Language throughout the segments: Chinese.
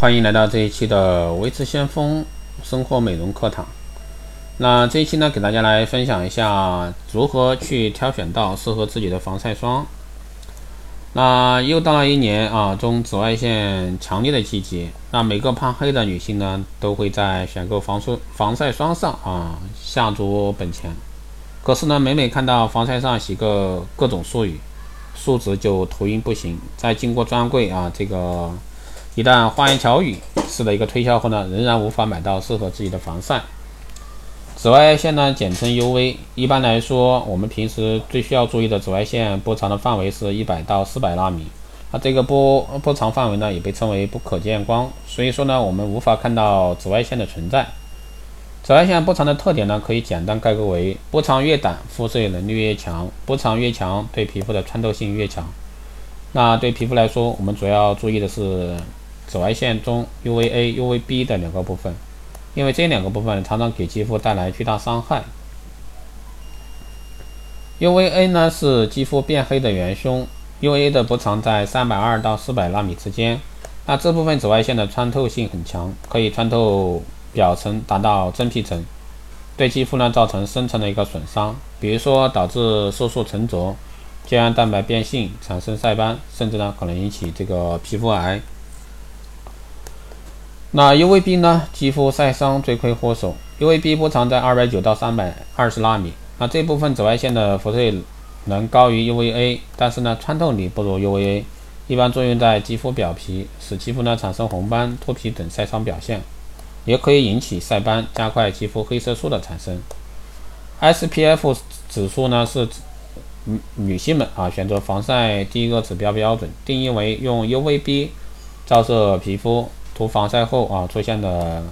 欢迎来到这一期的维持先锋生活美容课堂。那这一期呢，给大家来分享一下如何去挑选到适合自己的防晒霜。那又到了一年啊中紫外线强烈的季节，那每个怕黑的女性呢，都会在选购防霜防晒霜上啊下足本钱。可是呢，每每看到防晒上写个各种术语，数值就头晕不行。在经过专柜啊这个一旦花言巧语式的一个推销后呢，仍然无法买到适合自己的防晒。紫外线呢，简称 UV。一般来说，我们平时最需要注意的紫外线波长的范围是一百到四百纳米。那这个波波长范围呢，也被称为不可见光。所以说呢，我们无法看到紫外线的存在。紫外线波长的特点呢，可以简单概括为：波长越短，辐射能力越强；波长越强，对皮肤的穿透性越强。那对皮肤来说，我们主要注意的是。紫外线中 UVA、UVB 的两个部分，因为这两个部分常常给肌肤带来巨大伤害。UVA 呢是肌肤变黑的元凶，UVA 的波长在三百二到四百纳米之间。那这部分紫外线的穿透性很强，可以穿透表层达到真皮层，对肌肤呢造成深层的一个损伤，比如说导致色素沉着、胶原蛋白变性、产生晒斑，甚至呢可能引起这个皮肤癌。那 UVB 呢？肌肤晒伤罪魁祸首。UVB 波长在二百九到三百二十纳米。那这部分紫外线的辐射能高于 UVA，但是呢，穿透力不如 UVA。一般作用在肌肤表皮，使肌肤呢产生红斑、脱皮等晒伤表现，也可以引起晒斑，加快肌肤黑色素的产生。SPF 指数呢是女女性们啊选择防晒第一个指标标准，定义为用 UVB 照射皮肤。涂防晒后啊出现的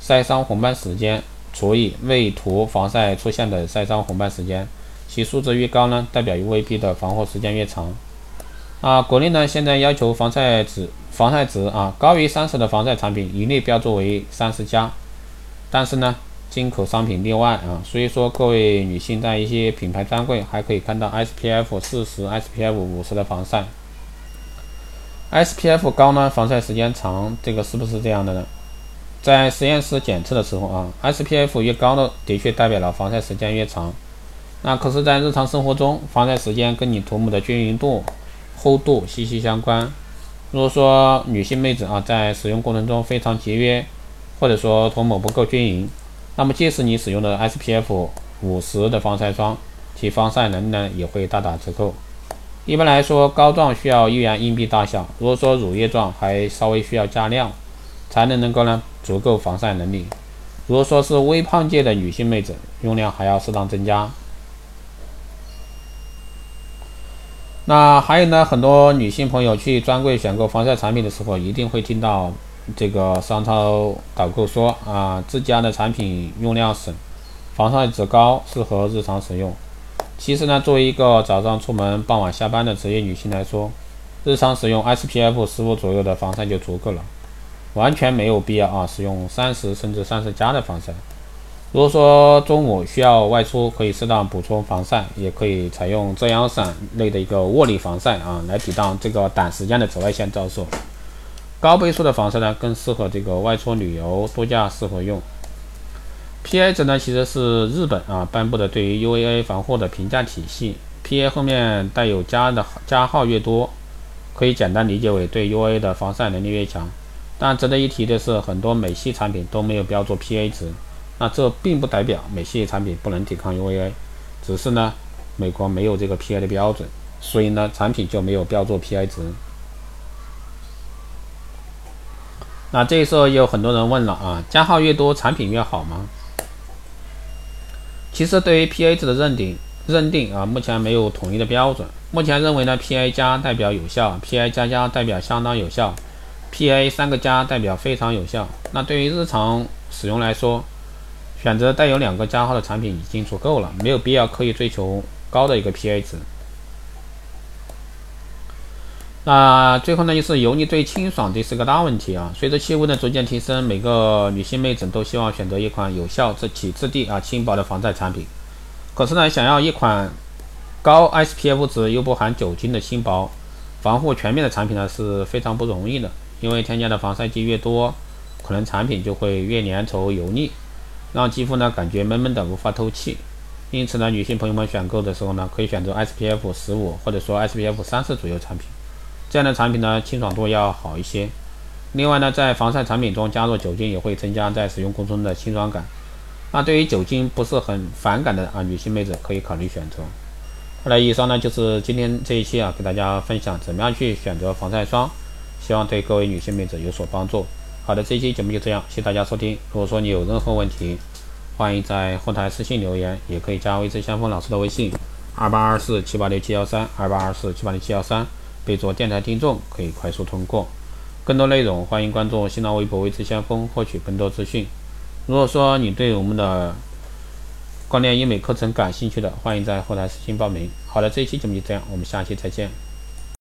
晒伤红斑时间除以未涂防晒出现的晒伤红斑时间，其数值越高呢，代表 UVB 的防护时间越长。啊，国内呢现在要求防晒值防晒值啊高于三十的防晒产品一律标注为三十加，但是呢进口商品例外啊，所以说各位女性在一些品牌专柜还可以看到 SPF 四十、SPF 五十的防晒。SPF 高呢，防晒时间长，这个是不是这样的呢？在实验室检测的时候啊，SPF 越高的，的确代表了防晒时间越长。那可是，在日常生活中，防晒时间跟你涂抹的均匀度、厚度息息相关。如果说女性妹子啊，在使用过程中非常节约，或者说涂抹不够均匀，那么即使你使用的 SPF 五十的防晒霜，其防晒能力呢也会大打折扣。一般来说，膏状需要一元硬币大小。如果说乳液状，还稍微需要加量，才能能够呢足够防晒能力。如果说是微胖界的女性妹子，用量还要适当增加。那还有呢，很多女性朋友去专柜选购防晒产品的时候，一定会听到这个商超导购说啊，自家的产品用量省，防晒值高，适合日常使用。其实呢，作为一个早上出门、傍晚下班的职业女性来说，日常使用 SPF 十五左右的防晒就足够了，完全没有必要啊使用三十甚至三十加的防晒。如果说中午需要外出，可以适当补充防晒，也可以采用遮阳伞类的一个握力防晒啊，来抵挡这个短时间的紫外线照射。高倍数的防晒呢，更适合这个外出旅游度假时候用。PA 值呢，其实是日本啊颁布的对于 UVA 防护的评价体系。PA 后面带有加的加号越多，可以简单理解为对 UVA 的防晒能力越强。但值得一提的是，很多美系产品都没有标注 PA 值。那这并不代表美系产品不能抵抗 UVA，只是呢，美国没有这个 PA 的标准，所以呢，产品就没有标注 PA 值。那这时候有很多人问了啊，加号越多，产品越好吗？其实对于 PA 值的认定认定啊，目前没有统一的标准。目前认为呢，PA 加代表有效，PA 加加代表相当有效，PA 三个加代表非常有效。那对于日常使用来说，选择带有两个加号的产品已经足够了，没有必要刻意追求高的一个 PA 值。那最后呢，就是油腻对清爽，这是个大问题啊。随着气温的逐渐提升，每个女性妹子都希望选择一款有效、质体质地啊轻薄的防晒产品。可是呢，想要一款高 SPF 值又不含酒精的轻薄、防护全面的产品呢是非常不容易的，因为添加的防晒剂越多，可能产品就会越粘稠油腻，让肌肤呢感觉闷闷的无法透气。因此呢，女性朋友们选购的时候呢，可以选择 SPF 十五或者说 SPF 三十左右产品，这样的产品呢清爽度要好一些。另外呢，在防晒产品中加入酒精也会增加在使用过程中的清爽感。那对于酒精不是很反感的啊，女性妹子可以考虑选择。好了，以上呢就是今天这一期啊，给大家分享怎么样去选择防晒霜，希望对各位女性妹子有所帮助。好的，这一期节目就这样，谢谢大家收听。如果说你有任何问题，欢迎在后台私信留言，也可以加微之相锋老师的微信：二八二四七八六七幺三，二八二四七八六七幺三，备注电台听众，可以快速通过。更多内容，欢迎关注新浪微博“微之先锋”，获取更多资讯。如果说你对我们的光电医美课程感兴趣的，欢迎在后台私信报名。好的，这一期节目就这样，我们下期再见。